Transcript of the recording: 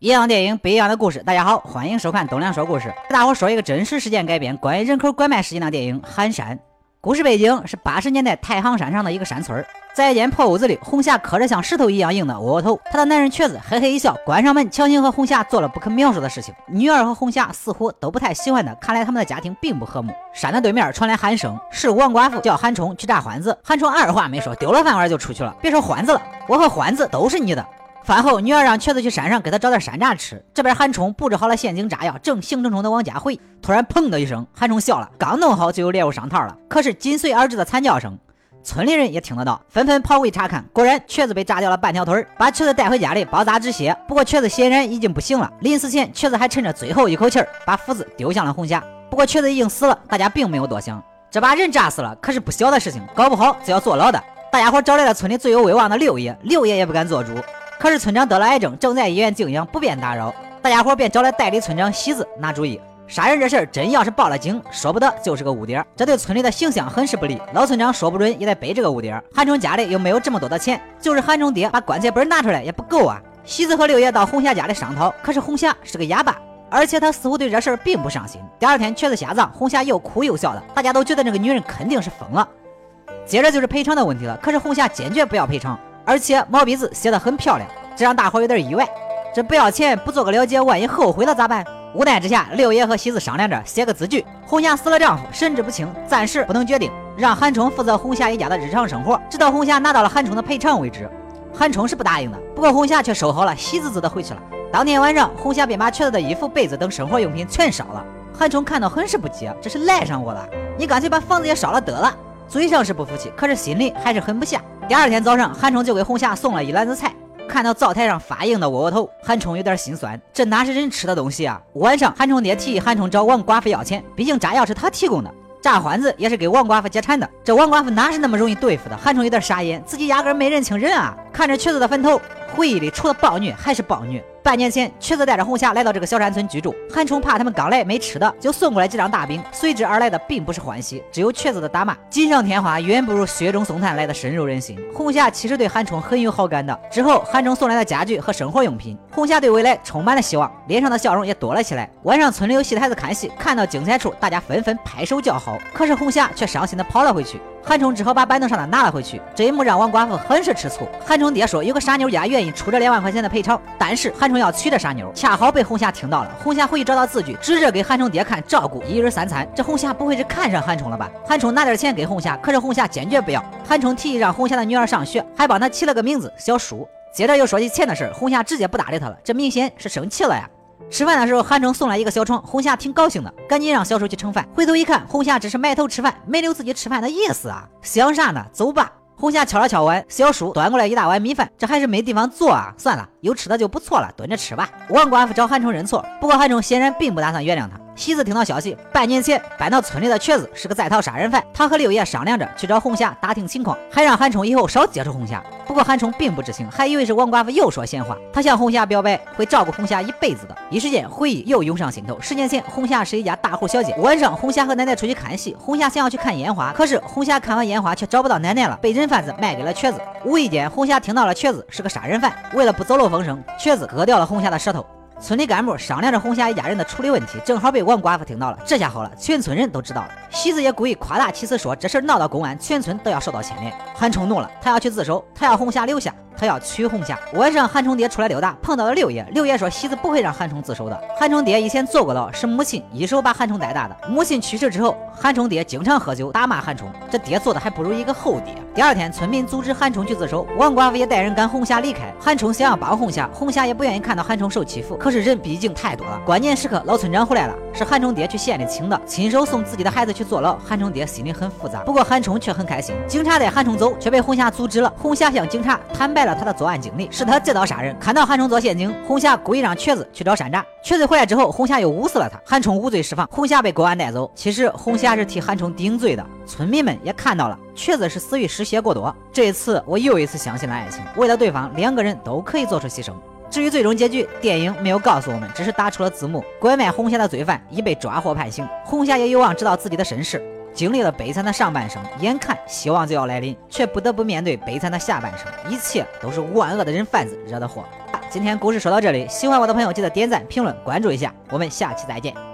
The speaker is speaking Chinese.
一样电影，不一样的故事。大家好，欢迎收看东亮说故事。给大伙说一个真实事件改编关于人口拐卖事件的电影《寒山》。故事背景是八十年代太行山上的一个山村，在一间破屋子里，红霞磕着像石头一样硬的窝窝头。她的男人瘸子嘿嘿一笑，关上门，强行和红霞做了不可描述的事情。女儿和红霞似乎都不太喜欢他，看来他们的家庭并不和睦。山的对面传来喊声，是王寡妇叫韩冲去炸欢子。韩冲二话没说，丢了饭碗就出去了。别说欢子了，我和欢子都是你的。饭后，女儿让瘸子去山上给他找点山楂吃。这边韩冲布置好了陷阱炸药，正兴冲冲的往家回。突然，砰的一声，韩冲笑了。刚弄好，就有猎物上套了。可是紧随而至的惨叫声，村里人也听得到，纷纷跑过去查看。果然，瘸子被炸掉了半条腿儿，把瘸子带回家里包扎止血。不过，瘸子显然已经不行了。临死前，瘸子还趁着最后一口气儿，把斧子丢向了红霞。不过，瘸子已经死了，大家并没有多想。这把人炸死了，可是不小的事情，搞不好就要坐牢的。大家伙找来了村里最有威望的六爷，六爷也不敢做主。可是村长得了癌症，正在医院静养，不便打扰。大家伙便找来代理村长喜子拿主意。杀人这事儿真要是报了警，说不得就是个污点，这对村里的形象很是不利。老村长说不准也得背这个污点。韩冲家里又没有这么多的钱，就是韩冲爹把棺材本拿出来也不够啊。喜子和六爷到红霞家里商讨，可是红霞是个哑巴，而且她似乎对这事儿并不上心。第二天瘸子下葬，红霞又哭又笑的，大家都觉得这个女人肯定是疯了。接着就是赔偿的问题了，可是红霞坚决不要赔偿。而且毛笔字写的很漂亮，这让大伙有点意外。这不要钱不做个了解，万一后悔了咋办？无奈之下，六爷和喜子商量着写个字据。红霞死了丈夫，神志不清，暂时不能决定，让韩冲负责红霞一家的日常生活，直到红霞拿到了韩冲的赔偿为止。韩冲是不答应的，不过红霞却收好了，喜滋滋的回去了。当天晚上，红霞便把瘸子的衣服、被子等生活用品全烧了。韩冲看到很是不解，这是赖上我了？你干脆把房子也烧了得了。嘴上是不服气，可是心里还是狠不下。第二天早上，韩冲就给红霞送了一篮子菜。看到灶台上发硬的窝窝头，韩冲有点心酸，这哪是人吃的东西啊？晚上，韩冲爹提议韩冲找王寡妇要钱，毕竟炸药是他提供的，炸欢子也是给王寡妇解馋的。这王寡妇哪是那么容易对付的？韩冲有点傻眼，自己压根没认清人啊！看着瘸子的坟头，回忆里除了暴虐还是暴虐。半年前，瘸子带着红霞来到这个小山村居住。韩冲怕他们刚来没吃的，就送过来几张大饼。随之而来的并不是欢喜，只有瘸子的打骂。锦上添花远不如雪中送炭来的深入人心。红霞其实对韩冲很有好感的。之后，韩冲送来的家具和生活用品，红霞对未来充满了希望，脸上的笑容也多了起来。晚上，村里有戏台子看戏，看到精彩处，大家纷纷拍手叫好。可是红霞却伤心的跑了回去。韩冲只好把板凳上的拿了回去，这一幕让王寡妇很是吃醋。韩冲爹说有个傻妞家愿意出这两万块钱的赔偿，但是韩冲要娶这傻妞，恰好被红霞听到了。红霞回去找到字据，指着给韩冲爹看，照顾一日三餐。这红霞不会是看上韩冲了吧？韩冲拿点钱给红霞，可是红霞坚决不要。韩冲提议让红霞的女儿上学，还帮他起了个名字小舒。接着又说起钱的事，红霞直接不搭理他了，这明显是生气了呀。吃饭的时候，韩冲送来一个小床，红霞挺高兴的，赶紧让小叔去盛饭。回头一看，红霞只是埋头吃饭，没留自己吃饭的意思啊！想啥呢？走吧。红霞敲了敲碗，小叔端过来一大碗米饭，这还是没地方坐啊！算了，有吃的就不错了，蹲着吃吧。王寡妇找韩冲认错，不过韩冲显然并不打算原谅他。喜子听到消息，半年前搬到村里的瘸子是个在逃杀人犯。他和六爷商量着去找红霞打听情况，还让韩冲以后少接触红霞。不过韩冲并不知情，还以为是王寡妇又说闲话。他向红霞表白会照顾红霞一辈子的。一时间回忆又涌上心头。十年前，红霞是一家大户小姐。晚上，红霞和奶奶出去看戏，红霞想要去看烟花，可是红霞看完烟花却找不到奶奶了，被人贩子卖给了瘸子。无意间，红霞听到了瘸子是个杀人犯，为了不走漏风声，瘸子割掉了红霞的舌头。村里干部商量着红霞一家人的处理问题，正好被王寡妇听到了。这下好了，全村人都知道了。喜子也故意夸大其词说这事闹到公安，全村都要受到牵连。韩冲怒了，他要去自首，他要红霞留下。他要娶红霞。晚上，韩冲爹出来溜达，碰到了六爷。六爷说：“喜子不会让韩冲自首的。”韩冲爹以前坐过牢，是母亲一手把韩冲带大的。母亲去世之后，韩冲爹经常喝酒打骂韩冲，这爹做的还不如一个后爹。第二天，村民阻止韩冲去自首，王寡妇也带人赶红霞离开。韩冲想要帮红霞，红霞也不愿意看到韩冲受欺负。可是人毕竟太多了，关键时刻老村长回来了，是韩冲爹去县里请的，亲手送自己的孩子去坐牢。韩冲爹心里很复杂，不过韩冲却很开心。警察带韩冲走，却被红霞阻止了。红霞向警察坦白了他的作案经历。是他借刀杀人，看到韩冲做陷阱，红霞故意让瘸子去找山楂。瘸子回来之后，红霞又捂死了他。韩冲无罪释放，红霞被公安带走。其实红霞是替韩冲顶罪的。村民们也看到了，瘸子是死于失血过多。这一次我又一次相信了爱情，为了对方，两个人都可以做出牺牲。至于最终结局，电影没有告诉我们，只是打出了字幕：拐卖红霞的罪犯已被抓获判刑，红霞也有望知道自己的身世。经历了悲惨的上半生，眼看希望就要来临，却不得不面对悲惨的下半生。一切都是万恶的人贩子惹的祸。今天故事说到这里，喜欢我的朋友记得点赞、评论、关注一下，我们下期再见。